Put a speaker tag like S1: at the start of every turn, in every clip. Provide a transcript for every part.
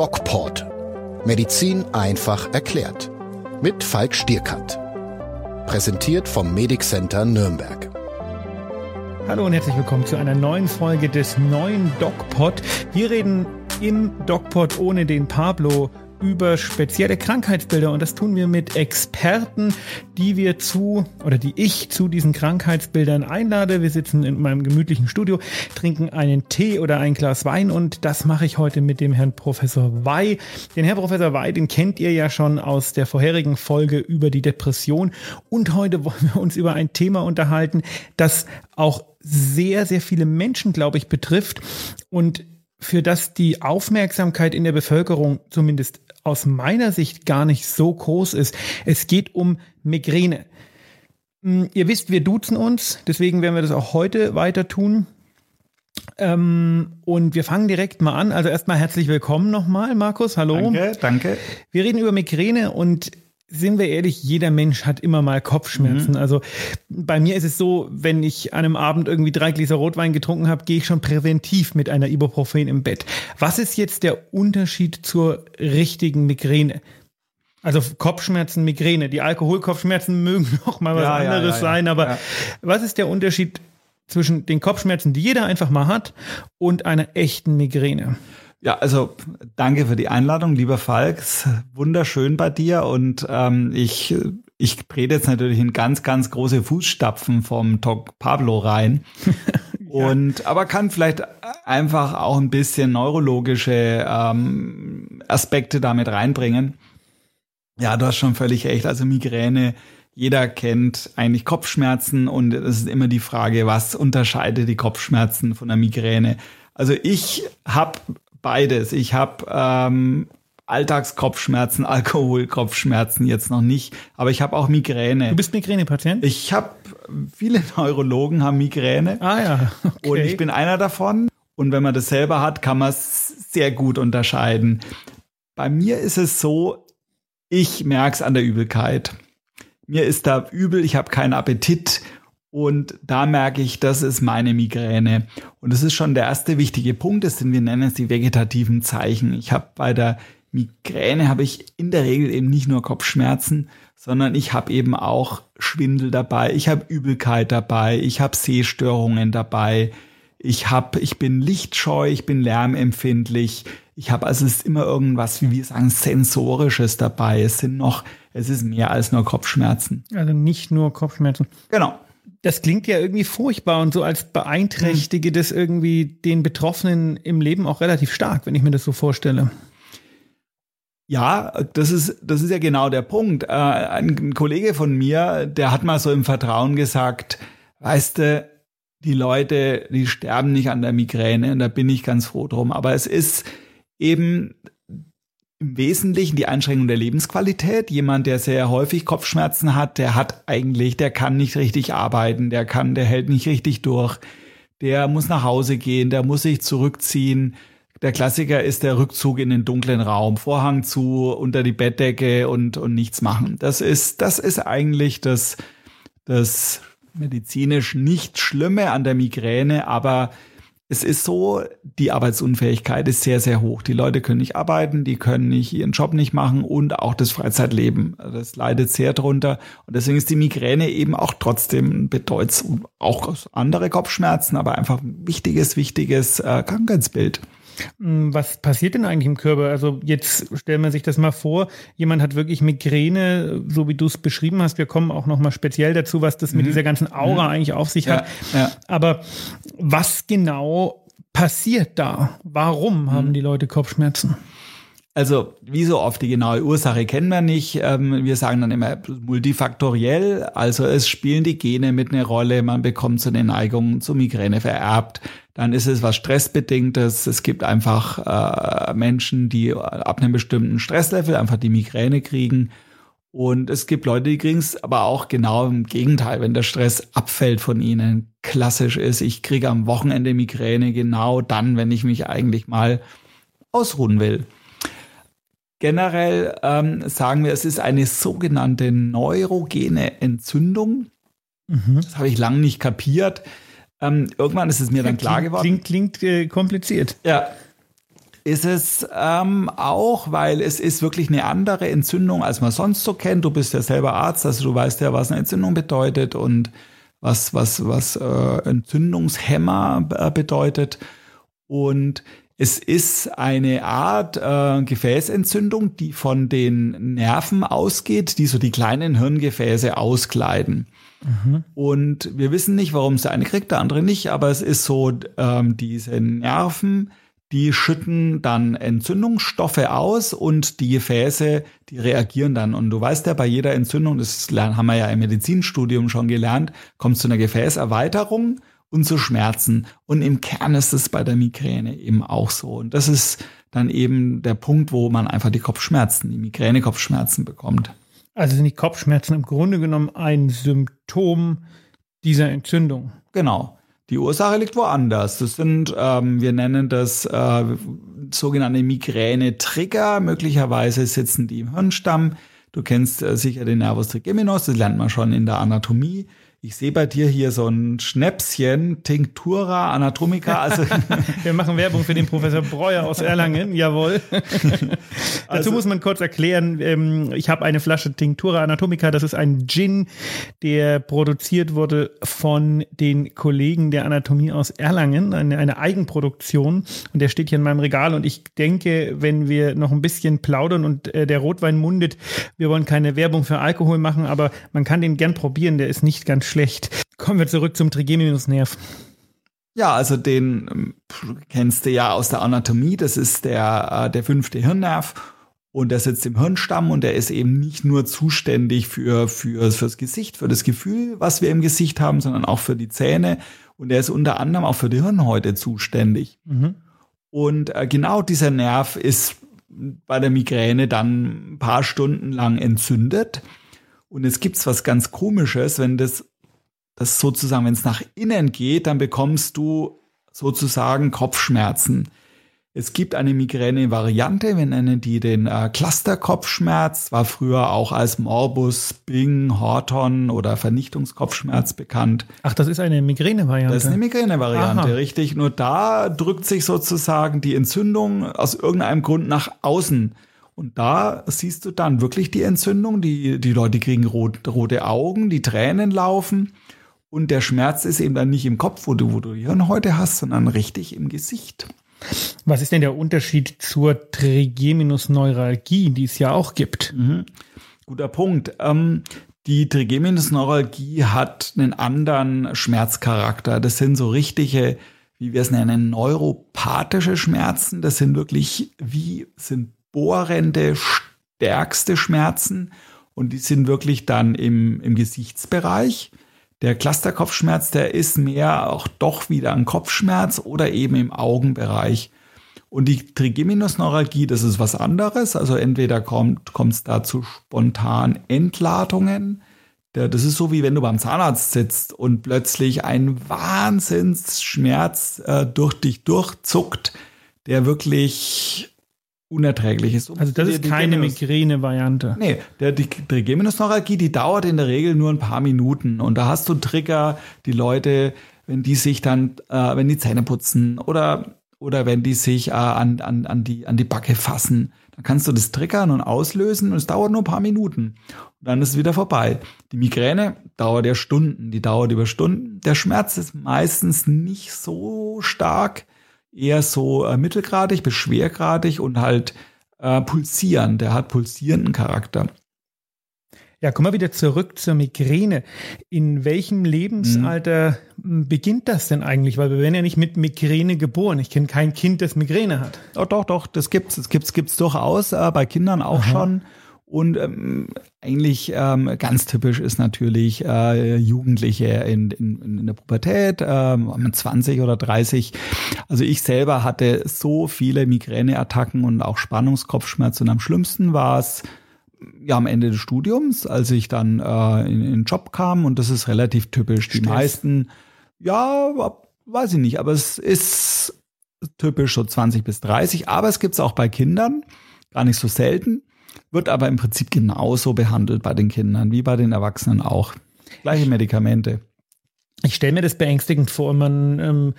S1: DocPort. Medizin einfach erklärt. Mit Falk Stierkant. Präsentiert vom Medic Center Nürnberg.
S2: Hallo und herzlich willkommen zu einer neuen Folge des neuen DocPod. Wir reden im DocPod ohne den Pablo über spezielle Krankheitsbilder und das tun wir mit Experten, die wir zu oder die ich zu diesen Krankheitsbildern einlade. Wir sitzen in meinem gemütlichen Studio, trinken einen Tee oder ein Glas Wein und das mache ich heute mit dem Herrn Professor Wey. Den Herrn Professor Wey, den kennt ihr ja schon aus der vorherigen Folge über die Depression und heute wollen wir uns über ein Thema unterhalten, das auch sehr, sehr viele Menschen, glaube ich, betrifft und für das die Aufmerksamkeit in der Bevölkerung zumindest aus meiner Sicht gar nicht so groß ist. Es geht um Migräne. Hm, ihr wisst, wir duzen uns, deswegen werden wir das auch heute weiter tun. Ähm, und wir fangen direkt mal an. Also erstmal herzlich willkommen nochmal, Markus. Hallo.
S3: Danke, danke.
S2: Wir reden über Migräne und sind wir ehrlich, jeder Mensch hat immer mal Kopfschmerzen. Mhm. Also bei mir ist es so, wenn ich an einem Abend irgendwie drei Gläser Rotwein getrunken habe, gehe ich schon präventiv mit einer Ibuprofen im Bett. Was ist jetzt der Unterschied zur richtigen Migräne? Also Kopfschmerzen, Migräne. Die Alkoholkopfschmerzen mögen noch mal was ja, anderes ja, ja, sein, aber was ist der Unterschied zwischen den Kopfschmerzen, die jeder einfach mal hat, und einer echten Migräne?
S3: Ja, also danke für die Einladung, lieber Falk. Wunderschön bei dir und ähm, ich ich trete jetzt natürlich in ganz ganz große Fußstapfen vom Talk Pablo rein. ja. Und aber kann vielleicht einfach auch ein bisschen neurologische ähm, Aspekte damit reinbringen. Ja, du hast schon völlig recht. Also Migräne, jeder kennt eigentlich Kopfschmerzen und es ist immer die Frage, was unterscheidet die Kopfschmerzen von der Migräne? Also ich habe beides. Ich habe ähm, Alltagskopfschmerzen, Alkoholkopfschmerzen jetzt noch nicht, aber ich habe auch Migräne.
S2: Du bist Migränepatient?
S3: Ich habe viele Neurologen haben Migräne.
S2: Ah ja.
S3: Okay. Und ich bin einer davon. Und wenn man das selber hat, kann man es sehr gut unterscheiden. Bei mir ist es so, ich merke es an der Übelkeit. Mir ist da übel, ich habe keinen Appetit und da merke ich, das ist meine Migräne. Und das ist schon der erste wichtige Punkt, das sind, wir nennen es die vegetativen Zeichen. Ich habe bei der Migräne habe ich in der Regel eben nicht nur Kopfschmerzen, sondern ich habe eben auch Schwindel dabei, ich habe Übelkeit dabei, ich habe Sehstörungen dabei, ich habe, ich bin lichtscheu, ich bin lärmempfindlich, ich habe also es ist immer irgendwas, wie wir sagen, sensorisches dabei. Es sind noch, es ist mehr als nur Kopfschmerzen.
S2: Also nicht nur Kopfschmerzen.
S3: Genau
S2: das klingt ja irgendwie furchtbar und so als beeinträchtige hm. das irgendwie den Betroffenen im Leben auch relativ stark, wenn ich mir das so vorstelle.
S3: Ja, das ist, das ist ja genau der Punkt. Äh, ein Kollege von mir, der hat mal so im Vertrauen gesagt, weißt du, die Leute, die sterben nicht an der Migräne und da bin ich ganz froh drum. Aber es ist eben im Wesentlichen die Einschränkung der Lebensqualität. Jemand, der sehr häufig Kopfschmerzen hat, der hat eigentlich, der kann nicht richtig arbeiten, der kann, der hält nicht richtig durch, der muss nach Hause gehen, der muss sich zurückziehen. Der Klassiker ist der Rückzug in den dunklen Raum, Vorhang zu, unter die Bettdecke und, und nichts machen. Das ist, das ist eigentlich das, das medizinisch nicht Schlimme an der Migräne, aber es ist so, die Arbeitsunfähigkeit ist sehr, sehr hoch. Die Leute können nicht arbeiten, die können nicht ihren Job nicht machen und auch das Freizeitleben. Das leidet sehr drunter. Und deswegen ist die Migräne eben auch trotzdem bedeutsam, auch andere Kopfschmerzen, aber einfach ein wichtiges, wichtiges äh, Krankheitsbild.
S2: Hm, was passiert denn eigentlich im Körper? Also jetzt stellen wir sich das mal vor, jemand hat wirklich Migräne, so wie du es beschrieben hast. Wir kommen auch noch mal speziell dazu, was das mit mhm. dieser ganzen Aura mhm. eigentlich auf sich hat. Ja, ja. Aber was genau passiert da? Warum mhm. haben die Leute Kopfschmerzen?
S3: Also, wie so oft, die genaue Ursache kennen wir nicht. Ähm, wir sagen dann immer multifaktoriell. Also, es spielen die Gene mit eine Rolle. Man bekommt so eine Neigung zur Migräne vererbt. Dann ist es was Stressbedingtes. Es gibt einfach äh, Menschen, die ab einem bestimmten Stresslevel einfach die Migräne kriegen. Und es gibt Leute, die kriegen es aber auch genau im Gegenteil, wenn der Stress abfällt von ihnen. Klassisch ist, ich kriege am Wochenende Migräne genau dann, wenn ich mich eigentlich mal ausruhen will. Generell ähm, sagen wir, es ist eine sogenannte neurogene Entzündung. Mhm. Das habe ich lange nicht kapiert. Ähm, irgendwann ist es mir dann klar geworden.
S2: Klingt, klingt äh, kompliziert.
S3: Ja. ist es ähm, auch, weil es ist wirklich eine andere Entzündung, als man sonst so kennt. Du bist ja selber Arzt, also du weißt ja, was eine Entzündung bedeutet und was, was, was äh, Entzündungshemmer äh, bedeutet. Und es ist eine Art äh, Gefäßentzündung, die von den Nerven ausgeht, die so die kleinen Hirngefäße auskleiden. Mhm. Und wir wissen nicht, warum es der eine kriegt, der andere nicht, aber es ist so, ähm, diese Nerven, die schütten dann Entzündungsstoffe aus und die Gefäße, die reagieren dann. Und du weißt ja, bei jeder Entzündung, das haben wir ja im Medizinstudium schon gelernt, kommt zu einer Gefäßerweiterung und zu Schmerzen. Und im Kern ist es bei der Migräne eben auch so. Und das ist dann eben der Punkt, wo man einfach die Kopfschmerzen, die Migräne-Kopfschmerzen bekommt.
S2: Also sind die Kopfschmerzen im Grunde genommen ein Symptom dieser Entzündung?
S3: Genau. Die Ursache liegt woanders. Das sind, ähm, wir nennen das äh, sogenannte Migräne-Trigger. Möglicherweise sitzen die im Hirnstamm. Du kennst äh, sicher den Nervus trigeminus, das lernt man schon in der Anatomie. Ich sehe bei dir hier so ein Schnäpschen, Tinctura Anatomica.
S2: Also Wir machen Werbung für den Professor Breuer aus Erlangen, jawohl. Also, Dazu muss man kurz erklären, ähm, ich habe eine Flasche Tinctura Anatomica, das ist ein Gin, der produziert wurde von den Kollegen der Anatomie aus Erlangen, eine, eine Eigenproduktion und der steht hier in meinem Regal und ich denke, wenn wir noch ein bisschen plaudern und äh, der Rotwein mundet, wir wollen keine Werbung für Alkohol machen, aber man kann den gern probieren, der ist nicht ganz schlecht. Kommen wir zurück zum Trigeminusnerv.
S3: Ja, also den ähm, kennst du ja aus der Anatomie. Das ist der, äh, der fünfte Hirnnerv. Und der sitzt im Hirnstamm und der ist eben nicht nur zuständig für, für, fürs Gesicht, für das Gefühl, was wir im Gesicht haben, sondern auch für die Zähne. Und er ist unter anderem auch für die Hirnhäute zuständig. Mhm. Und äh, genau dieser Nerv ist bei der Migräne dann ein paar Stunden lang entzündet. Und es gibt's was ganz Komisches, wenn das das sozusagen, wenn es nach innen geht, dann bekommst du sozusagen Kopfschmerzen. Es gibt eine Migräne-Variante, wir nennen die den äh, Cluster-Kopfschmerz, war früher auch als Morbus, Bing, Horton oder Vernichtungskopfschmerz bekannt.
S2: Ach, das ist eine Migräne-Variante.
S3: Das ist eine Migräne-Variante, richtig. Nur da drückt sich sozusagen die Entzündung aus irgendeinem Grund nach außen. Und da siehst du dann wirklich die Entzündung, die, die Leute kriegen rot, rote Augen, die Tränen laufen. Und der Schmerz ist eben dann nicht im Kopf, wo du, wo du Hirnhäute hast, sondern richtig im Gesicht.
S2: Was ist denn der Unterschied zur Trigeminusneuralgie, die es ja auch gibt? Mhm.
S3: Guter Punkt. Ähm, die Trigeminusneuralgie hat einen anderen Schmerzcharakter. Das sind so richtige, wie wir es nennen, neuropathische Schmerzen. Das sind wirklich wie sind bohrende, stärkste Schmerzen. Und die sind wirklich dann im, im Gesichtsbereich. Der Clusterkopfschmerz, der ist mehr auch doch wieder ein Kopfschmerz oder eben im Augenbereich. Und die Trigeminusneuralgie, das ist was anderes. Also entweder kommt es da zu spontan Entladungen. Das ist so wie wenn du beim Zahnarzt sitzt und plötzlich ein Wahnsinnsschmerz äh, durch dich durchzuckt, der wirklich unerträglich ist.
S2: Also das ist keine Migräne-Variante.
S3: Nee, der, die Trigeminusneuralgie, die dauert in der Regel nur ein paar Minuten. Und da hast du Trigger, die Leute, wenn die sich dann, äh, wenn die Zähne putzen oder, oder wenn die sich äh, an, an, an, die, an die Backe fassen, dann kannst du das triggern und auslösen und es dauert nur ein paar Minuten. Und dann ist es wieder vorbei. Die Migräne dauert ja Stunden, die dauert über Stunden. Der Schmerz ist meistens nicht so stark eher so äh, mittelgradig bis schwergradig und halt äh, pulsieren. Der hat pulsierenden Charakter.
S2: Ja, kommen wir wieder zurück zur Migräne. In welchem Lebensalter mhm. beginnt das denn eigentlich? Weil wir werden ja nicht mit Migräne geboren. Ich kenne kein Kind, das Migräne hat.
S3: Oh, doch, doch, das gibt's. Das gibt's, gibt's durchaus. Äh, bei Kindern auch Aha. schon. Und ähm, eigentlich ähm, ganz typisch ist natürlich äh, Jugendliche in, in, in der Pubertät, ähm, mit 20 oder 30. Also ich selber hatte so viele Migräneattacken und auch Spannungskopfschmerzen. Und am schlimmsten war es ja am Ende des Studiums, als ich dann äh, in, in den Job kam. Und das ist relativ typisch. Die Stress. meisten, ja, weiß ich nicht, aber es ist typisch so 20 bis 30. Aber es gibt es auch bei Kindern, gar nicht so selten wird aber im Prinzip genauso behandelt bei den Kindern wie bei den Erwachsenen auch. Gleiche Medikamente.
S2: Ich stelle mir das beängstigend vor. Man ähm,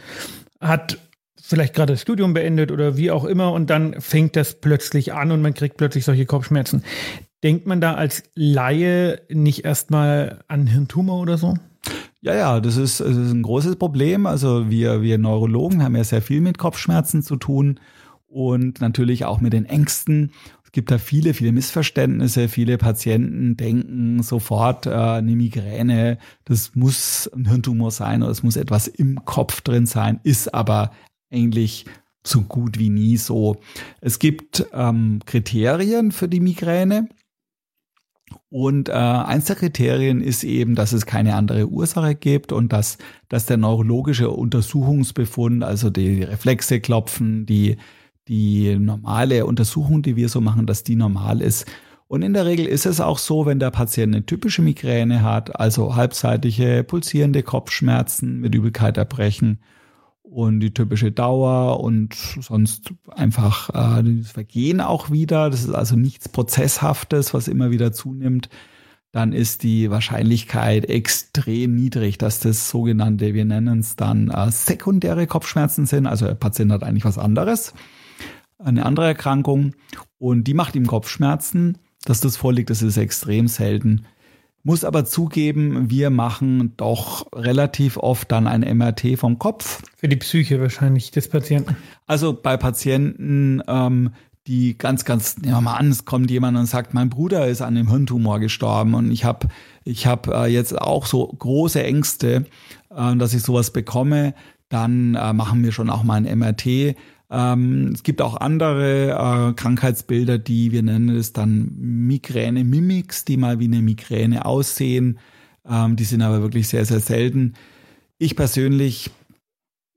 S2: hat vielleicht gerade das Studium beendet oder wie auch immer und dann fängt das plötzlich an und man kriegt plötzlich solche Kopfschmerzen. Denkt man da als Laie nicht erstmal an Hirntumor oder so?
S3: Ja, ja, das ist, das ist ein großes Problem. Also wir, wir Neurologen haben ja sehr viel mit Kopfschmerzen zu tun und natürlich auch mit den Ängsten. Gibt da viele, viele Missverständnisse. Viele Patienten denken sofort, äh, eine Migräne, das muss ein Hirntumor sein oder es muss etwas im Kopf drin sein, ist aber eigentlich so gut wie nie so. Es gibt ähm, Kriterien für die Migräne. Und äh, eins der Kriterien ist eben, dass es keine andere Ursache gibt und dass, dass der neurologische Untersuchungsbefund, also die Reflexe klopfen, die, die normale Untersuchung, die wir so machen, dass die normal ist. Und in der Regel ist es auch so, wenn der Patient eine typische Migräne hat, also halbseitige pulsierende Kopfschmerzen mit Übelkeit, Erbrechen und die typische Dauer und sonst einfach äh, das Vergehen auch wieder. Das ist also nichts Prozesshaftes, was immer wieder zunimmt. Dann ist die Wahrscheinlichkeit extrem niedrig, dass das sogenannte, wir nennen es dann äh, sekundäre Kopfschmerzen sind. Also der Patient hat eigentlich was anderes, eine andere Erkrankung und die macht ihm Kopfschmerzen. Dass das vorliegt, das ist extrem selten. Muss aber zugeben, wir machen doch relativ oft dann ein MRT vom Kopf.
S2: Für die Psyche wahrscheinlich des Patienten.
S3: Also bei Patienten, ähm, die ganz, ganz, nehmen wir mal an, es kommt jemand und sagt, mein Bruder ist an einem Hirntumor gestorben und ich habe ich hab, äh, jetzt auch so große Ängste, äh, dass ich sowas bekomme, dann äh, machen wir schon auch mal ein MRT. Ähm, es gibt auch andere äh, Krankheitsbilder, die wir nennen es dann Migräne-Mimics, die mal wie eine Migräne aussehen. Ähm, die sind aber wirklich sehr, sehr selten. Ich persönlich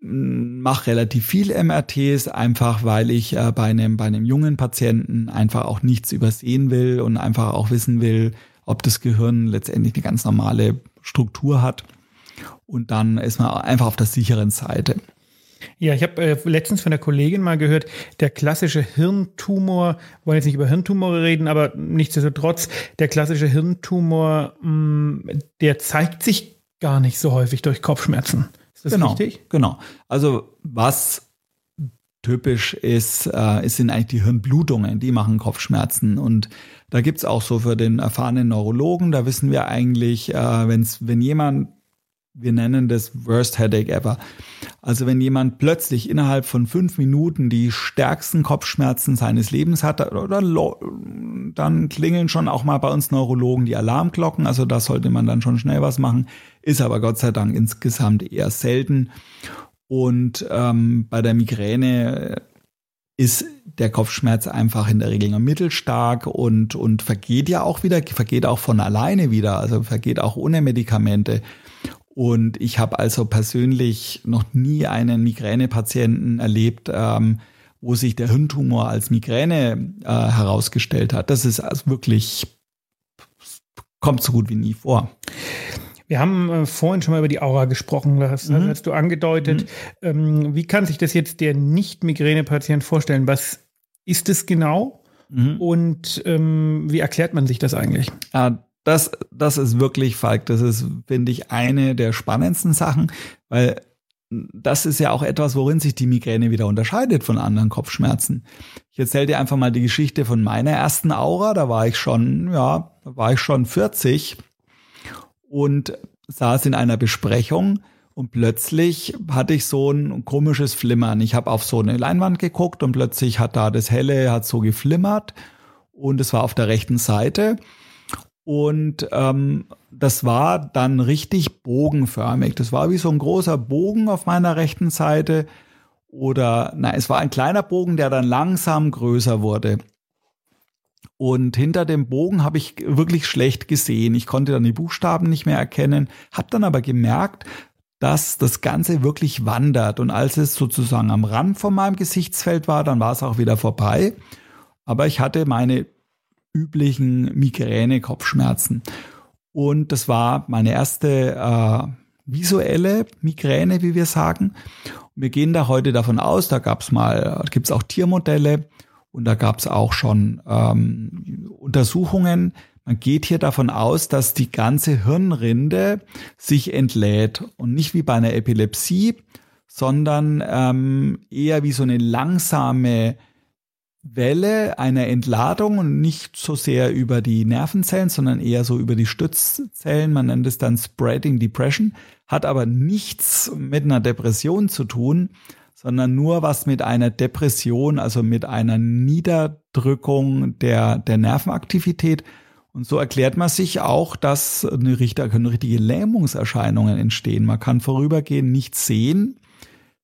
S3: mm, mache relativ viel MRTs, einfach weil ich äh, bei, einem, bei einem jungen Patienten einfach auch nichts übersehen will und einfach auch wissen will, ob das Gehirn letztendlich eine ganz normale Struktur hat. Und dann ist man einfach auf der sicheren Seite.
S2: Ja, ich habe äh, letztens von der Kollegin mal gehört, der klassische Hirntumor, wollen jetzt nicht über Hirntumore reden, aber nichtsdestotrotz, der klassische Hirntumor, mh, mm, der zeigt sich gar nicht so häufig durch Kopfschmerzen.
S3: Ist das genau, richtig? Genau. Also was typisch ist, äh, sind eigentlich die Hirnblutungen, die machen Kopfschmerzen. Und da gibt's auch so für den erfahrenen Neurologen, da wissen wir eigentlich, äh, wenn's, wenn jemand wir nennen das Worst Headache ever. Also wenn jemand plötzlich innerhalb von fünf Minuten die stärksten Kopfschmerzen seines Lebens hat, dann klingeln schon auch mal bei uns Neurologen die Alarmglocken. Also da sollte man dann schon schnell was machen. Ist aber Gott sei Dank insgesamt eher selten. Und ähm, bei der Migräne ist der Kopfschmerz einfach in der Regel nur mittelstark und, und vergeht ja auch wieder, vergeht auch von alleine wieder, also vergeht auch ohne Medikamente. Und ich habe also persönlich noch nie einen Migränepatienten erlebt, ähm, wo sich der Hirntumor als Migräne äh, herausgestellt hat. Das ist also wirklich, kommt so gut wie nie vor.
S2: Wir haben äh, vorhin schon mal über die Aura gesprochen, das mhm. hast du angedeutet. Mhm. Ähm, wie kann sich das jetzt der Nicht-Migräne-Patient vorstellen? Was ist es genau? Mhm. Und ähm, wie erklärt man sich das eigentlich?
S3: Äh, das, das ist wirklich, Falk, das ist, finde ich, eine der spannendsten Sachen, weil das ist ja auch etwas, worin sich die Migräne wieder unterscheidet von anderen Kopfschmerzen. Ich erzähle dir einfach mal die Geschichte von meiner ersten Aura. Da war ich schon, ja, da war ich schon 40 und saß in einer Besprechung und plötzlich hatte ich so ein komisches Flimmern. Ich habe auf so eine Leinwand geguckt und plötzlich hat da das Helle, hat so geflimmert und es war auf der rechten Seite. Und ähm, das war dann richtig bogenförmig. Das war wie so ein großer Bogen auf meiner rechten Seite. Oder, na, es war ein kleiner Bogen, der dann langsam größer wurde. Und hinter dem Bogen habe ich wirklich schlecht gesehen. Ich konnte dann die Buchstaben nicht mehr erkennen, habe dann aber gemerkt, dass das Ganze wirklich wandert. Und als es sozusagen am Rand von meinem Gesichtsfeld war, dann war es auch wieder vorbei. Aber ich hatte meine üblichen Migräne-Kopfschmerzen. Und das war meine erste äh, visuelle Migräne, wie wir sagen. Und wir gehen da heute davon aus, da gab es mal, gibt es auch Tiermodelle und da gab es auch schon ähm, Untersuchungen. Man geht hier davon aus, dass die ganze Hirnrinde sich entlädt und nicht wie bei einer Epilepsie, sondern ähm, eher wie so eine langsame Welle einer Entladung und nicht so sehr über die Nervenzellen, sondern eher so über die Stützzellen. Man nennt es dann Spreading Depression, hat aber nichts mit einer Depression zu tun, sondern nur was mit einer Depression, also mit einer Niederdrückung der, der Nervenaktivität. Und so erklärt man sich auch, dass eine, können richtige Lähmungserscheinungen entstehen. Man kann vorübergehend nichts sehen.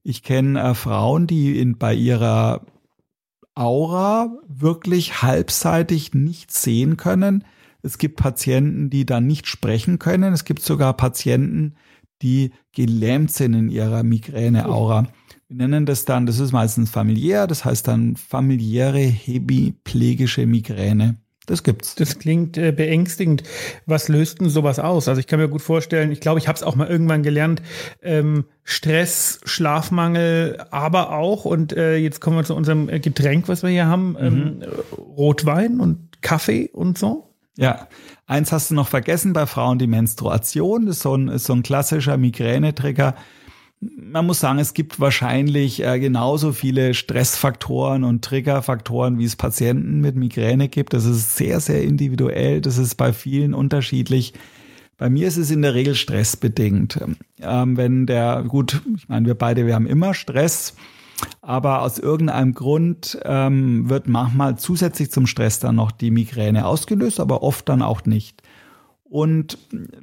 S3: Ich kenne äh, Frauen, die in, bei ihrer Aura wirklich halbseitig nichts sehen können. Es gibt Patienten, die dann nicht sprechen können. Es gibt sogar Patienten, die gelähmt sind in ihrer Migräne-Aura. Wir nennen das dann, das ist meistens familiär, das heißt dann familiäre hemiplegische Migräne. Das gibt's.
S2: Das klingt äh, beängstigend. Was löst denn sowas aus? Also ich kann mir gut vorstellen, ich glaube, ich habe es auch mal irgendwann gelernt, ähm, Stress, Schlafmangel, aber auch, und äh, jetzt kommen wir zu unserem äh, Getränk, was wir hier haben, ähm, mhm. Rotwein und Kaffee und so.
S3: Ja, eins hast du noch vergessen bei Frauen, die Menstruation, das ist so ein, ist so ein klassischer Migränetrigger man muss sagen, es gibt wahrscheinlich äh, genauso viele Stressfaktoren und Triggerfaktoren, wie es Patienten mit Migräne gibt. Das ist sehr, sehr individuell. Das ist bei vielen unterschiedlich. Bei mir ist es in der Regel stressbedingt. Ähm, wenn der, gut, ich meine, wir beide, wir haben immer Stress, aber aus irgendeinem Grund ähm, wird manchmal zusätzlich zum Stress dann noch die Migräne ausgelöst, aber oft dann auch nicht. Und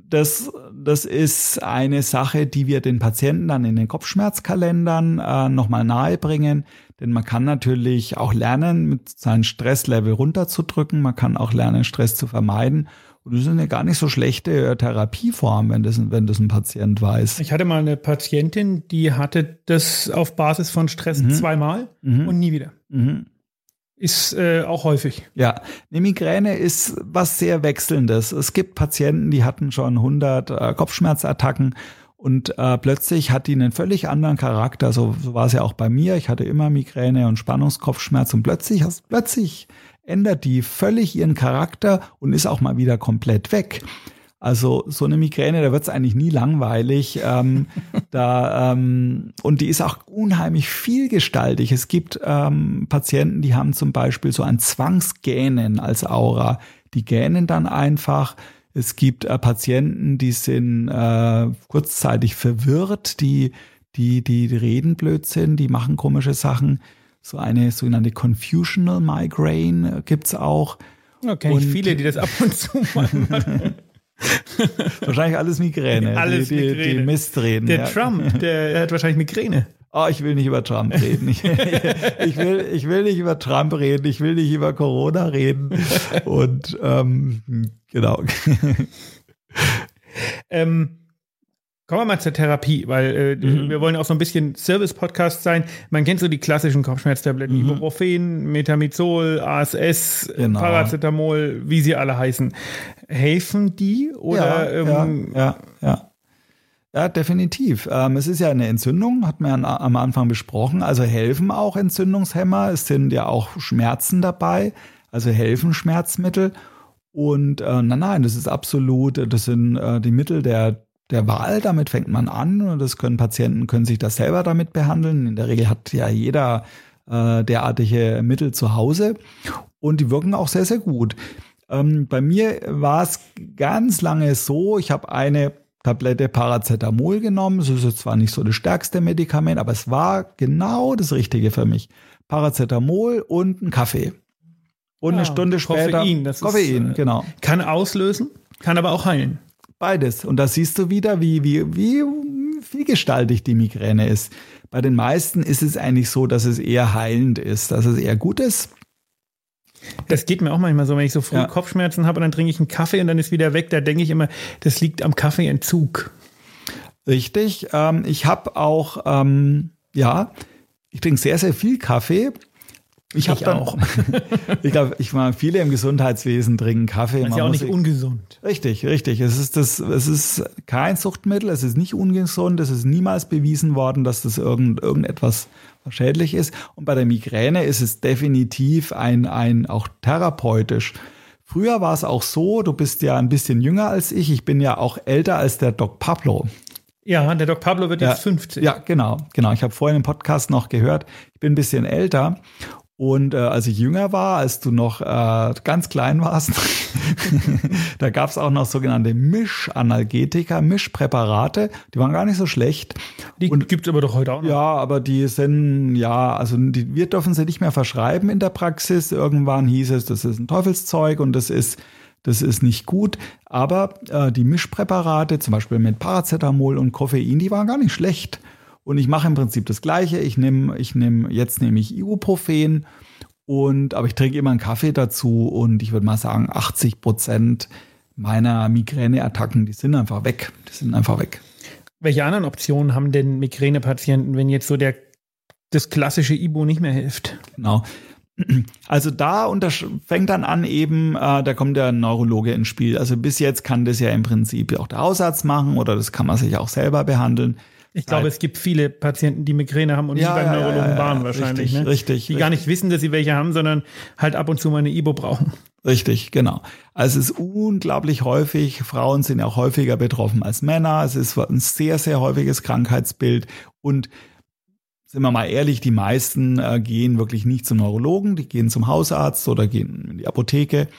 S3: das, das ist eine Sache, die wir den Patienten dann in den Kopfschmerzkalendern äh, nochmal nahebringen. Denn man kann natürlich auch lernen, mit seinem Stresslevel runterzudrücken. Man kann auch lernen, Stress zu vermeiden. Und das ist eine gar nicht so schlechte Therapieform, wenn das, wenn das ein Patient weiß.
S2: Ich hatte mal eine Patientin, die hatte das auf Basis von Stress mhm. zweimal mhm. und nie wieder. Mhm. Ist äh, auch häufig.
S3: Ja, eine Migräne ist was sehr Wechselndes. Es gibt Patienten, die hatten schon 100 äh, Kopfschmerzattacken und äh, plötzlich hat die einen völlig anderen Charakter. So, so war es ja auch bei mir. Ich hatte immer Migräne und Spannungskopfschmerz und plötzlich, plötzlich ändert die völlig ihren Charakter und ist auch mal wieder komplett weg. Also so eine Migräne, da wird es eigentlich nie langweilig. Ähm, da, ähm, und die ist auch unheimlich vielgestaltig. Es gibt ähm, Patienten, die haben zum Beispiel so ein Zwangsgähnen als Aura. Die gähnen dann einfach. Es gibt äh, Patienten, die sind äh, kurzzeitig verwirrt, die, die, die reden Blödsinn, die machen komische Sachen. So eine sogenannte Confusional Migraine gibt's auch.
S2: Ja, kenne ich viele, die das ab und zu mal machen.
S3: wahrscheinlich alles Migräne.
S2: Alles
S3: die,
S2: die, Migräne.
S3: Die Mistreden.
S2: Der ja. Trump, der hat wahrscheinlich Migräne.
S3: Oh, ich will nicht über Trump reden. Ich, ich, will, ich will nicht über Trump reden. Ich will nicht über Corona reden. Und ähm, genau.
S2: ähm, Kommen wir mal zur Therapie, weil äh, mhm. wir wollen auch so ein bisschen Service-Podcast sein. Man kennt so die klassischen Kopfschmerztabletten, mhm. Ibuprofen, Metamizol, ASS, genau. Paracetamol, wie sie alle heißen. Helfen die oder?
S3: Ja, ähm, ja, ja, ja. Ja, definitiv. Ähm, es ist ja eine Entzündung, hat man ja am Anfang besprochen. Also helfen auch Entzündungshemmer. Es sind ja auch Schmerzen dabei, also helfen Schmerzmittel. Und äh, nein, nein, das ist absolut, das sind äh, die Mittel der der Wahl. Damit fängt man an und das können Patienten können sich das selber damit behandeln. In der Regel hat ja jeder äh, derartige Mittel zu Hause und die wirken auch sehr, sehr gut. Ähm, bei mir war es ganz lange so, ich habe eine Tablette Paracetamol genommen. Es ist zwar nicht so das stärkste Medikament, aber es war genau das Richtige für mich. Paracetamol und ein Kaffee. Und ah, eine Stunde später
S2: Koffein, das Koffein, ist, äh, genau. Kann auslösen, kann aber auch heilen.
S3: Beides. Und da siehst du wieder, wie, wie, wie vielgestaltig die Migräne ist. Bei den meisten ist es eigentlich so, dass es eher heilend ist, dass es eher gut ist.
S2: Das geht mir auch manchmal so, wenn ich so früh ja. Kopfschmerzen habe und dann trinke ich einen Kaffee und dann ist wieder weg. Da denke ich immer, das liegt am Kaffeeentzug.
S3: Richtig. Ähm, ich habe auch, ähm, ja, ich trinke sehr, sehr viel Kaffee
S2: ich habe auch.
S3: ich glaube, ich meine, viele im Gesundheitswesen trinken Kaffee.
S2: Das ist ja auch nicht ungesund.
S3: Richtig, richtig. Es ist das, es ist kein Suchtmittel, es ist nicht ungesund, es ist niemals bewiesen worden, dass das irgend, irgendetwas schädlich ist. Und bei der Migräne ist es definitiv ein, ein auch therapeutisch. Früher war es auch so, du bist ja ein bisschen jünger als ich, ich bin ja auch älter als der Doc Pablo.
S2: Ja, der Doc Pablo wird jetzt
S3: ja,
S2: 50.
S3: Ja, genau, genau. Ich habe vorhin im Podcast noch gehört, ich bin ein bisschen älter und äh, als ich jünger war, als du noch äh, ganz klein warst, da gab es auch noch sogenannte Mischanalgetika, Mischpräparate. Die waren gar nicht so schlecht.
S2: Die und, gibt's aber doch heute auch noch.
S3: Ja, aber die sind, ja, also die, wir dürfen sie nicht mehr verschreiben in der Praxis. Irgendwann hieß es, das ist ein Teufelszeug und das ist das ist nicht gut. Aber äh, die Mischpräparate, zum Beispiel mit Paracetamol und Koffein, die waren gar nicht schlecht. Und ich mache im Prinzip das Gleiche. Ich nehme, ich nehme, jetzt nehme ich Ibuprofen und, aber ich trinke immer einen Kaffee dazu und ich würde mal sagen, 80 Prozent meiner Migräneattacken, die sind einfach weg. Die sind einfach weg.
S2: Welche anderen Optionen haben denn Migränepatienten, wenn jetzt so der, das klassische Ibu nicht mehr hilft?
S3: Genau. Also da fängt dann an eben, äh, da kommt der Neurologe ins Spiel. Also bis jetzt kann das ja im Prinzip auch der Hausarzt machen oder das kann man sich auch selber behandeln.
S2: Ich glaube, es gibt viele Patienten, die Migräne haben und ja, nie beim Neurologen ja, waren wahrscheinlich.
S3: Richtig,
S2: ne?
S3: richtig.
S2: Die
S3: richtig.
S2: gar nicht wissen, dass sie welche haben, sondern halt ab und zu mal eine Ibo brauchen.
S3: Richtig, genau. Also es ist unglaublich häufig, Frauen sind auch häufiger betroffen als Männer. Es ist ein sehr, sehr häufiges Krankheitsbild und sind wir mal ehrlich, die meisten äh, gehen wirklich nicht zum Neurologen, die gehen zum Hausarzt oder gehen in die Apotheke.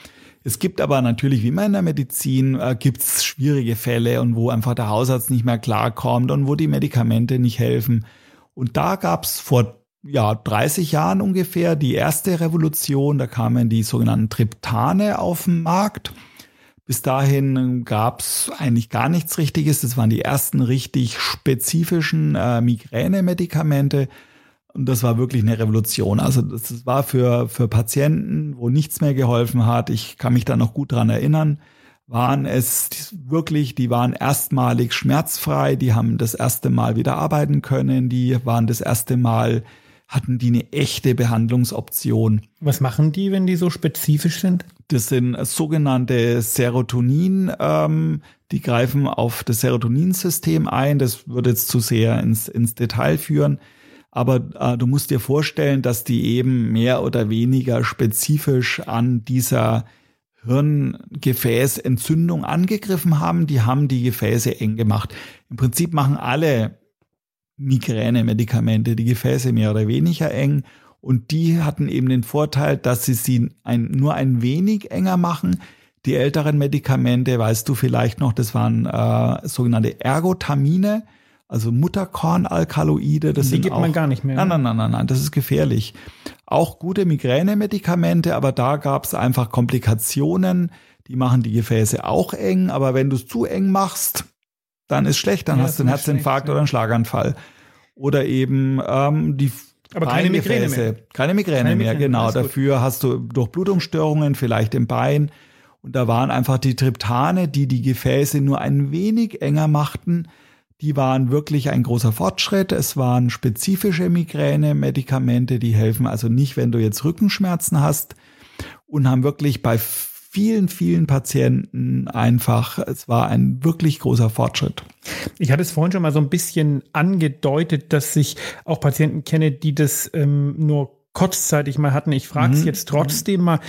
S3: Es gibt aber natürlich, wie immer in der Medizin, äh, gibt es schwierige Fälle und wo einfach der Hausarzt nicht mehr klarkommt und wo die Medikamente nicht helfen. Und da gab es vor ja, 30 Jahren ungefähr die erste Revolution. Da kamen die sogenannten Triptane auf den Markt. Bis dahin gab es eigentlich gar nichts Richtiges. Das waren die ersten richtig spezifischen äh, Migräne-Medikamente. Und das war wirklich eine Revolution. Also das war für, für Patienten, wo nichts mehr geholfen hat. Ich kann mich da noch gut dran erinnern. Waren es wirklich, die waren erstmalig schmerzfrei. Die haben das erste Mal wieder arbeiten können. Die waren das erste Mal, hatten die eine echte Behandlungsoption.
S2: Was machen die, wenn die so spezifisch sind?
S3: Das sind sogenannte Serotonin, ähm, die greifen auf das Serotoninsystem ein. Das würde jetzt zu sehr ins, ins Detail führen. Aber äh, du musst dir vorstellen, dass die eben mehr oder weniger spezifisch an dieser Hirngefäßentzündung angegriffen haben. Die haben die Gefäße eng gemacht. Im Prinzip machen alle Migräne-Medikamente die Gefäße mehr oder weniger eng. Und die hatten eben den Vorteil, dass sie sie ein, nur ein wenig enger machen. Die älteren Medikamente, weißt du vielleicht noch, das waren äh, sogenannte Ergotamine also Mutterkornalkaloide, das
S2: die
S3: sind
S2: gibt
S3: auch,
S2: man gar nicht mehr.
S3: Nein, nein, nein, nein, nein, das ist gefährlich. Auch gute Migränemedikamente, aber da gab es einfach Komplikationen. Die machen die Gefäße auch eng, aber wenn du es zu eng machst, dann ist schlecht, dann ja, hast du einen Herzinfarkt schlecht, oder einen Schlaganfall. Oder eben ähm, die
S2: aber keine Migräne mehr.
S3: Keine Migräne keine mehr, genau. Dafür hast du Durchblutungsstörungen, vielleicht im Bein. Und da waren einfach die Triptane, die die Gefäße nur ein wenig enger machten, die waren wirklich ein großer Fortschritt. Es waren spezifische Migräne-Medikamente, die helfen also nicht, wenn du jetzt Rückenschmerzen hast und haben wirklich bei vielen, vielen Patienten einfach, es war ein wirklich großer Fortschritt.
S2: Ich hatte es vorhin schon mal so ein bisschen angedeutet, dass ich auch Patienten kenne, die das ähm, nur kurzzeitig mal hatten. Ich frage es mhm. jetzt trotzdem mal.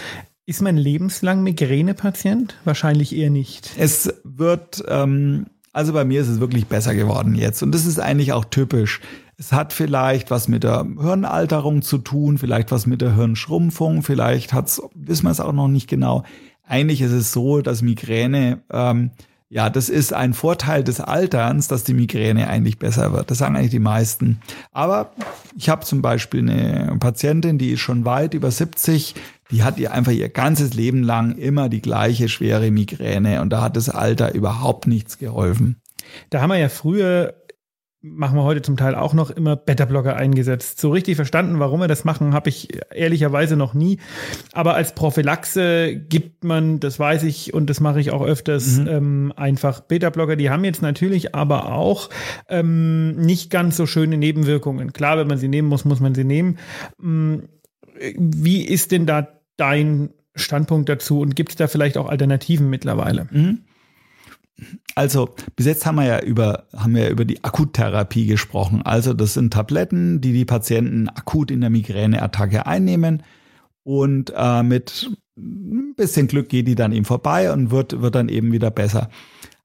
S2: Ist man lebenslang Migränepatient? Wahrscheinlich eher nicht.
S3: Es wird ähm, also bei mir ist es wirklich besser geworden jetzt. Und das ist eigentlich auch typisch. Es hat vielleicht was mit der Hirnalterung zu tun, vielleicht was mit der Hirnschrumpfung, vielleicht hat's, wissen wir es auch noch nicht genau. Eigentlich ist es so, dass Migräne, ähm, ja, das ist ein Vorteil des Alterns, dass die Migräne eigentlich besser wird. Das sagen eigentlich die meisten. Aber ich habe zum Beispiel eine Patientin, die ist schon weit über 70, die hat ihr einfach ihr ganzes Leben lang immer die gleiche schwere Migräne und da hat das Alter überhaupt nichts geholfen.
S2: Da haben wir ja früher machen wir heute zum Teil auch noch immer Beta-Blocker eingesetzt. So richtig verstanden, warum wir das machen, habe ich ehrlicherweise noch nie. Aber als Prophylaxe gibt man, das weiß ich und das mache ich auch öfters, mhm. ähm, einfach Beta-Blocker. Die haben jetzt natürlich aber auch ähm, nicht ganz so schöne Nebenwirkungen. Klar, wenn man sie nehmen muss, muss man sie nehmen. Ähm, wie ist denn da dein Standpunkt dazu und gibt es da vielleicht auch Alternativen mittlerweile? Mhm.
S3: Also, bis jetzt haben wir ja über, haben wir über die Akuttherapie gesprochen. Also, das sind Tabletten, die die Patienten akut in der Migräneattacke einnehmen und äh, mit ein bisschen Glück geht die dann eben vorbei und wird, wird dann eben wieder besser.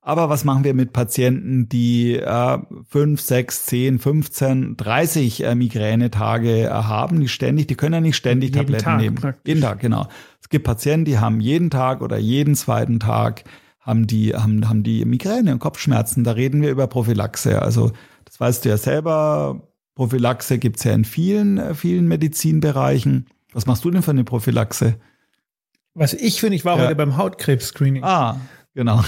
S3: Aber was machen wir mit Patienten, die äh, 5, 6, 10, 15, 30 äh, Migränetage äh, haben, die ständig, die können ja nicht ständig jeden Tabletten Tag nehmen. Praktisch. Jeden Tag, genau. Es gibt Patienten, die haben jeden Tag oder jeden zweiten Tag haben die, haben, haben die Migräne und Kopfschmerzen. Da reden wir über Prophylaxe. Also das weißt du ja selber. Prophylaxe gibt's ja in vielen, äh, vielen Medizinbereichen. Was machst du denn für eine Prophylaxe?
S2: Was ich finde, ich war ja. heute beim Hautkrebs-Screening.
S3: Ah, Genau.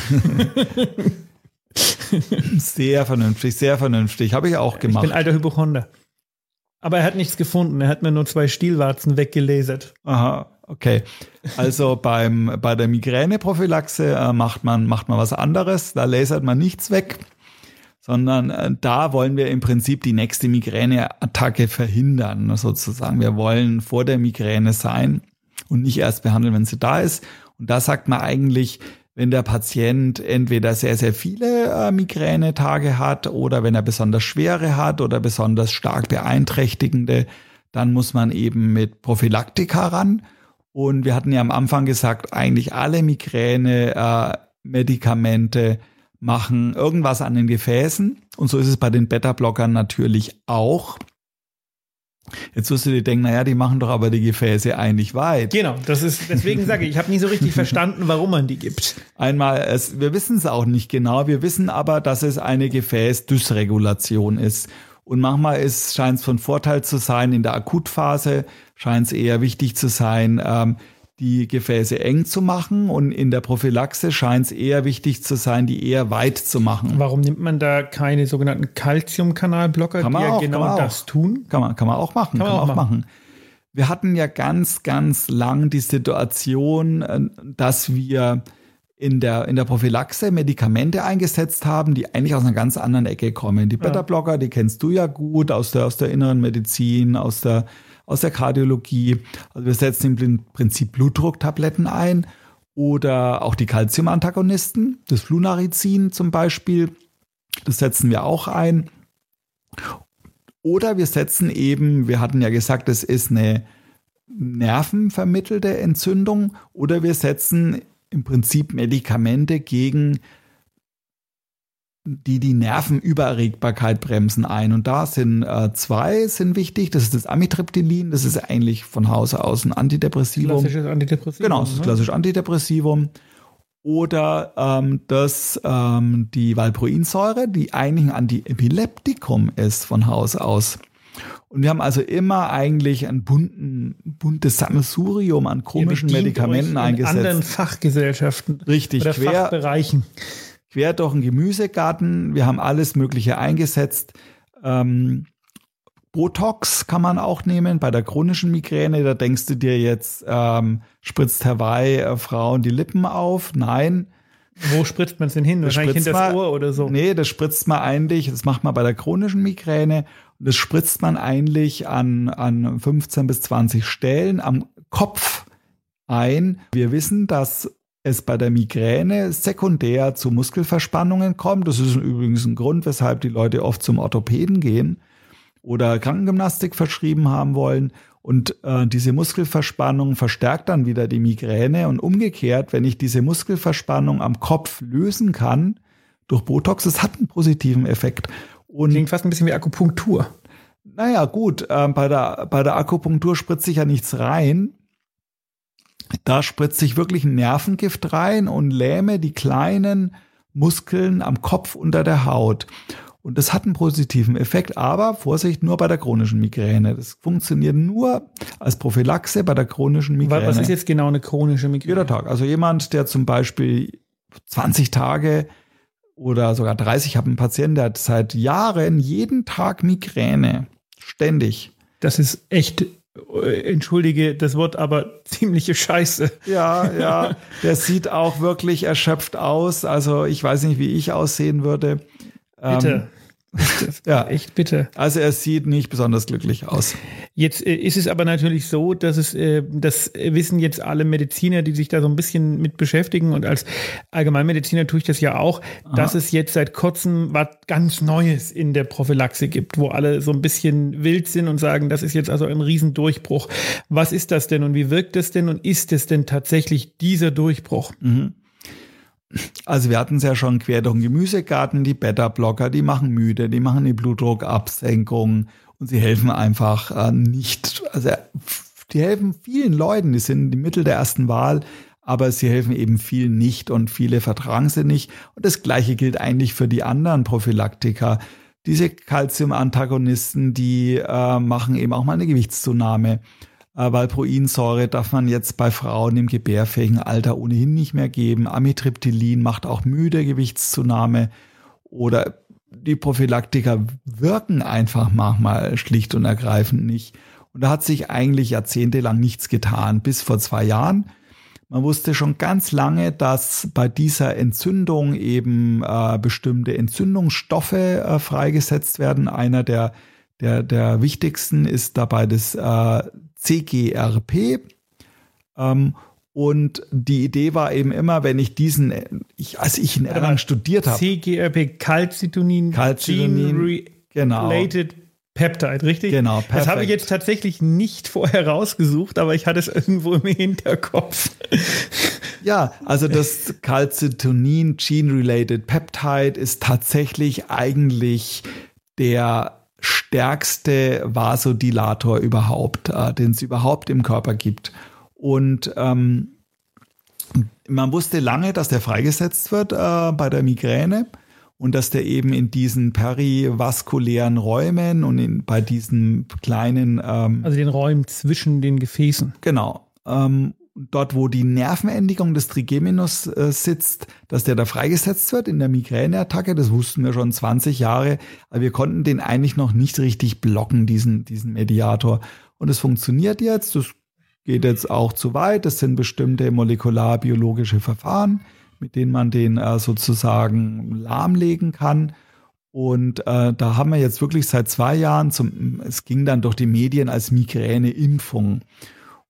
S3: sehr vernünftig, sehr vernünftig. Habe ich auch gemacht.
S2: Ich bin alter Hypochonder. Aber er hat nichts gefunden. Er hat mir nur zwei Stielwarzen weggelasert.
S3: Aha, okay. Also beim, bei der Migräneprophylaxe äh, macht, man, macht man was anderes. Da lasert man nichts weg, sondern äh, da wollen wir im Prinzip die nächste Migräneattacke verhindern, sozusagen. Wir wollen vor der Migräne sein und nicht erst behandeln, wenn sie da ist. Und da sagt man eigentlich, wenn der Patient entweder sehr, sehr viele äh, Migränetage hat oder wenn er besonders schwere hat oder besonders stark beeinträchtigende, dann muss man eben mit Prophylaktika ran. Und wir hatten ja am Anfang gesagt, eigentlich alle Migräne-Medikamente äh, machen irgendwas an den Gefäßen. Und so ist es bei den Beta-Blockern natürlich auch. Jetzt wirst du dir denken, naja, die machen doch aber die Gefäße eigentlich weit.
S2: Genau, das ist, deswegen sage ich, ich habe nie so richtig verstanden, warum man die gibt.
S3: Einmal, es, wir wissen es auch nicht genau, wir wissen aber, dass es eine Gefäßdysregulation ist. Und manchmal scheint es von Vorteil zu sein, in der Akutphase scheint es eher wichtig zu sein, ähm, die Gefäße eng zu machen und in der Prophylaxe scheint es eher wichtig zu sein, die eher weit zu machen.
S2: Warum nimmt man da keine sogenannten Calciumkanalblocker,
S3: die ja
S2: genau das tun?
S3: Kann man, kann man auch machen. Kann, kann man auch machen. machen. Wir hatten ja ganz, ganz lang die Situation, äh, dass wir in der, in der Prophylaxe Medikamente eingesetzt haben, die eigentlich aus einer ganz anderen Ecke kommen. Die Beta-Blocker, die kennst du ja gut aus der, aus der inneren Medizin, aus der aus der Kardiologie. Also wir setzen im Prinzip Blutdrucktabletten ein oder auch die Calciumantagonisten, das Flunarizin zum Beispiel. Das setzen wir auch ein. Oder wir setzen eben, wir hatten ja gesagt, es ist eine nervenvermittelte Entzündung. Oder wir setzen im Prinzip Medikamente gegen die die Nervenüberregbarkeit bremsen ein. Und da sind äh, zwei sind wichtig. Das ist das Amitriptylin. Das ist eigentlich von Hause aus ein Antidepressivum.
S2: Klassisches Antidepressivum.
S3: Genau, das ist ne? klassisch Antidepressivum. Oder ähm, das ähm, die Valproinsäure, die eigentlich ein Antiepileptikum ist von Haus aus. Und wir haben also immer eigentlich ein bunten, buntes Sammelsurium an komischen Medikamenten
S2: in
S3: eingesetzt. In
S2: anderen Fachgesellschaften.
S3: Richtig,
S2: oder quer, Fachbereichen
S3: quer durch den Gemüsegarten. Wir haben alles Mögliche eingesetzt. Ähm, Botox kann man auch nehmen bei der chronischen Migräne. Da denkst du dir jetzt, ähm, spritzt Hawaii äh, Frauen die Lippen auf? Nein.
S2: Wo spritzt man es denn hin? Wahrscheinlich hinter das Ohr oder so.
S3: Nee, das spritzt man eigentlich, das macht man bei der chronischen Migräne. Und das spritzt man eigentlich an, an 15 bis 20 Stellen am Kopf ein. Wir wissen, dass es bei der Migräne sekundär zu Muskelverspannungen kommt. Das ist übrigens ein Grund, weshalb die Leute oft zum Orthopäden gehen oder Krankengymnastik verschrieben haben wollen. Und äh, diese Muskelverspannung verstärkt dann wieder die Migräne. Und umgekehrt, wenn ich diese Muskelverspannung am Kopf lösen kann durch Botox, das hat einen positiven Effekt.
S2: Und Klingt fast ein bisschen wie Akupunktur.
S3: Naja, gut, äh, bei, der, bei der Akupunktur spritzt sich ja nichts rein, da spritze ich wirklich ein Nervengift rein und lähme die kleinen Muskeln am Kopf unter der Haut. Und das hat einen positiven Effekt, aber Vorsicht, nur bei der chronischen Migräne. Das funktioniert nur als Prophylaxe bei der chronischen Migräne.
S2: Was ist jetzt genau eine chronische Migräne?
S3: Jeder Tag. Also jemand, der zum Beispiel 20 Tage oder sogar 30, ich habe einen Patienten, der hat seit Jahren jeden Tag Migräne. Ständig.
S2: Das ist echt entschuldige das Wort, aber ziemliche Scheiße.
S3: Ja, ja, der sieht auch wirklich erschöpft aus. Also ich weiß nicht, wie ich aussehen würde.
S2: Bitte. Ähm, ja, echt bitte.
S3: Also er sieht nicht besonders glücklich aus.
S2: Jetzt äh, ist es aber natürlich so, dass es, äh, das wissen jetzt alle Mediziner, die sich da so ein bisschen mit beschäftigen und als Allgemeinmediziner tue ich das ja auch, Aha. dass es jetzt seit kurzem was ganz Neues in der Prophylaxe gibt, wo alle so ein bisschen wild sind und sagen, das ist jetzt also ein Riesendurchbruch. Was ist das denn und wie wirkt es denn und ist es denn tatsächlich dieser Durchbruch?
S3: Mhm. Also wir hatten es ja schon quer durch den Gemüsegarten, die Beta-Blocker, die machen müde, die machen die Blutdruckabsenkung und sie helfen einfach äh, nicht. Also die helfen vielen Leuten, die sind die Mittel der ersten Wahl, aber sie helfen eben vielen nicht und viele vertragen sie nicht. Und das gleiche gilt eigentlich für die anderen Prophylaktika. Diese Calcium-Antagonisten, die äh, machen eben auch mal eine Gewichtszunahme. Äh, Valproinsäure darf man jetzt bei Frauen im gebärfähigen Alter ohnehin nicht mehr geben. Amitriptylin macht auch müde Gewichtszunahme. Oder die Prophylaktika wirken einfach manchmal schlicht und ergreifend nicht. Und da hat sich eigentlich jahrzehntelang nichts getan, bis vor zwei Jahren. Man wusste schon ganz lange, dass bei dieser Entzündung eben äh, bestimmte Entzündungsstoffe äh, freigesetzt werden. Einer der, der, der wichtigsten ist dabei das äh, CGRP. Ähm, und die Idee war eben immer, wenn ich diesen, ich, als ich in Erlangen studiert habe.
S2: CGRP, Calcitonin,
S3: Calcitonin, genau.
S2: Related Peptide, richtig?
S3: Genau, perfekt.
S2: Das habe ich jetzt tatsächlich nicht vorher rausgesucht, aber ich hatte es irgendwo im Hinterkopf.
S3: Ja, also das Calcitonin Gene-Related Peptide ist tatsächlich eigentlich der stärkste Vasodilator überhaupt, äh, den es überhaupt im Körper gibt. Und ähm, man wusste lange, dass der freigesetzt wird äh, bei der Migräne und dass der eben in diesen perivaskulären Räumen und in, bei diesen kleinen ähm,
S2: also den Räumen zwischen den Gefäßen
S3: genau ähm, dort wo die Nervenendigung des Trigeminus äh, sitzt, dass der da freigesetzt wird in der Migräneattacke, das wussten wir schon 20 Jahre, aber wir konnten den eigentlich noch nicht richtig blocken, diesen, diesen Mediator. Und es funktioniert jetzt, das geht jetzt auch zu weit, das sind bestimmte molekularbiologische Verfahren, mit denen man den äh, sozusagen lahmlegen kann. Und äh, da haben wir jetzt wirklich seit zwei Jahren, zum, es ging dann durch die Medien als Migräneimpfung.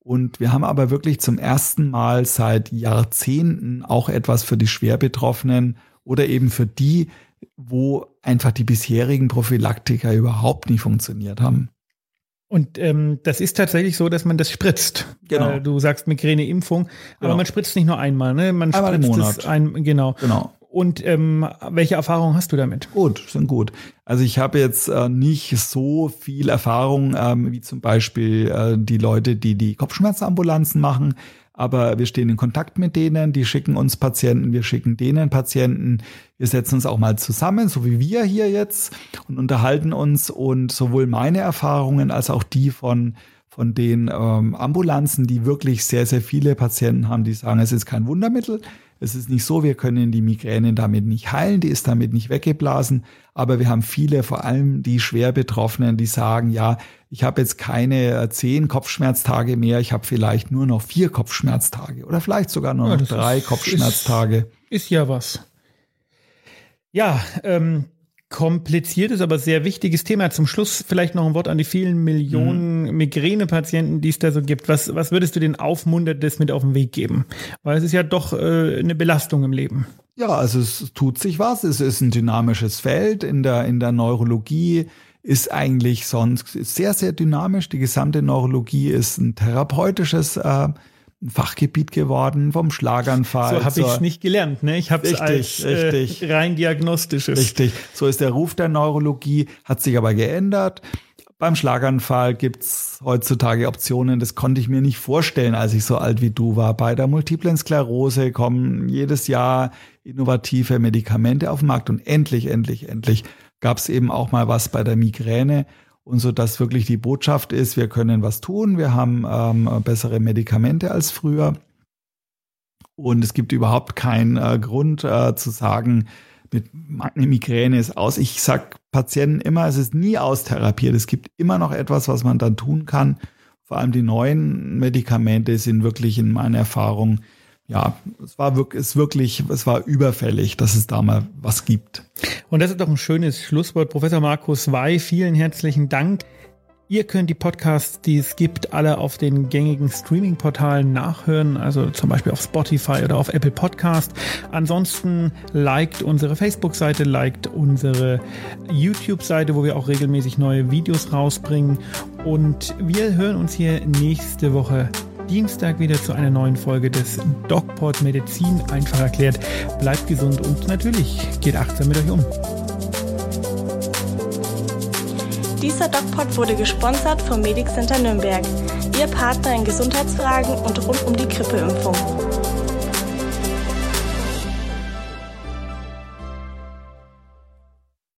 S3: Und wir haben aber wirklich zum ersten Mal seit Jahrzehnten auch etwas für die Schwerbetroffenen oder eben für die, wo einfach die bisherigen Prophylaktika überhaupt nicht funktioniert haben.
S2: Und ähm, das ist tatsächlich so, dass man das spritzt.
S3: Genau.
S2: Äh, du sagst Migräneimpfung, aber
S3: Genau.
S2: man spritzt nicht nur einmal, ne? Man
S3: im
S2: spritzt
S3: Monat.
S2: es ein, genau.
S3: Genau.
S2: Und ähm, welche Erfahrungen hast du damit?
S3: Gut, sind gut. Also ich habe jetzt äh, nicht so viel Erfahrung ähm, wie zum Beispiel äh, die Leute, die die Kopfschmerzambulanzen machen. Aber wir stehen in Kontakt mit denen, die schicken uns Patienten, wir schicken denen Patienten. Wir setzen uns auch mal zusammen, so wie wir hier jetzt, und unterhalten uns. Und sowohl meine Erfahrungen als auch die von von den ähm, Ambulanzen, die wirklich sehr, sehr viele Patienten haben, die sagen, es ist kein Wundermittel. Es ist nicht so, wir können die Migräne damit nicht heilen, die ist damit nicht weggeblasen. Aber wir haben viele, vor allem die schwer Betroffenen, die sagen, ja, ich habe jetzt keine äh, zehn Kopfschmerztage mehr, ich habe vielleicht nur noch vier Kopfschmerztage oder vielleicht sogar nur noch drei
S2: ist-
S3: Kopfschmerztage.
S2: Ist ja was. Ja, ähm, kompliziertes, aber sehr wichtiges Thema. Zum Schluss vielleicht noch ein Wort an die vielen Millionen
S3: Mhm.
S2: Migränepatienten, die es da so gibt. Was, was würdest du den Aufmunterndes mit auf den Weg geben? Weil es ist ja doch äh, eine Belastung im Leben.
S3: Ja, also es tut sich was. Es ist ein dynamisches Feld in der, in der Neurologie ist eigentlich sonst sehr, sehr dynamisch. Die gesamte Neurologie ist ein therapeutisches äh, Fachgebiet geworden, vom Schlaganfall.
S2: So habe ich es nicht gelernt. Ne? Ich habe es
S3: Richtig,
S2: als
S3: richtig.
S2: Äh, rein diagnostisches.
S3: Richtig. So ist der Ruf der Neurologie, hat sich aber geändert. Beim Schlaganfall gibt's heutzutage Optionen, das konnte ich mir nicht vorstellen, als ich so alt wie du war. Bei der multiplen Sklerose kommen jedes Jahr innovative Medikamente auf den Markt und endlich, endlich, endlich gab's eben auch mal was bei der Migräne. Und so dass wirklich die Botschaft ist, wir können was tun, wir haben ähm, bessere Medikamente als früher. Und es gibt überhaupt keinen äh, Grund äh, zu sagen, mit eine Migräne ist aus. Ich sag Patienten immer, es ist nie austherapiert. Es gibt immer noch etwas, was man dann tun kann. Vor allem die neuen Medikamente sind wirklich in meiner Erfahrung, ja, es war wirklich, es wirklich, es war überfällig, dass es da mal was gibt.
S2: Und das ist doch ein schönes Schlusswort. Professor Markus Wey, vielen herzlichen Dank. Ihr könnt die Podcasts, die es gibt, alle auf den gängigen Streaming-Portalen nachhören, also zum Beispiel auf Spotify oder auf Apple Podcast. Ansonsten liked unsere Facebook-Seite, liked unsere YouTube-Seite, wo wir auch regelmäßig neue Videos rausbringen. Und wir hören uns hier nächste Woche Dienstag wieder zu einer neuen Folge des DocPod Medizin einfach erklärt. Bleibt gesund und natürlich geht achtsam mit euch um.
S4: Dieser DocPod wurde gesponsert vom Medic Center Nürnberg, Ihr Partner in Gesundheitsfragen und rund um die Grippeimpfung.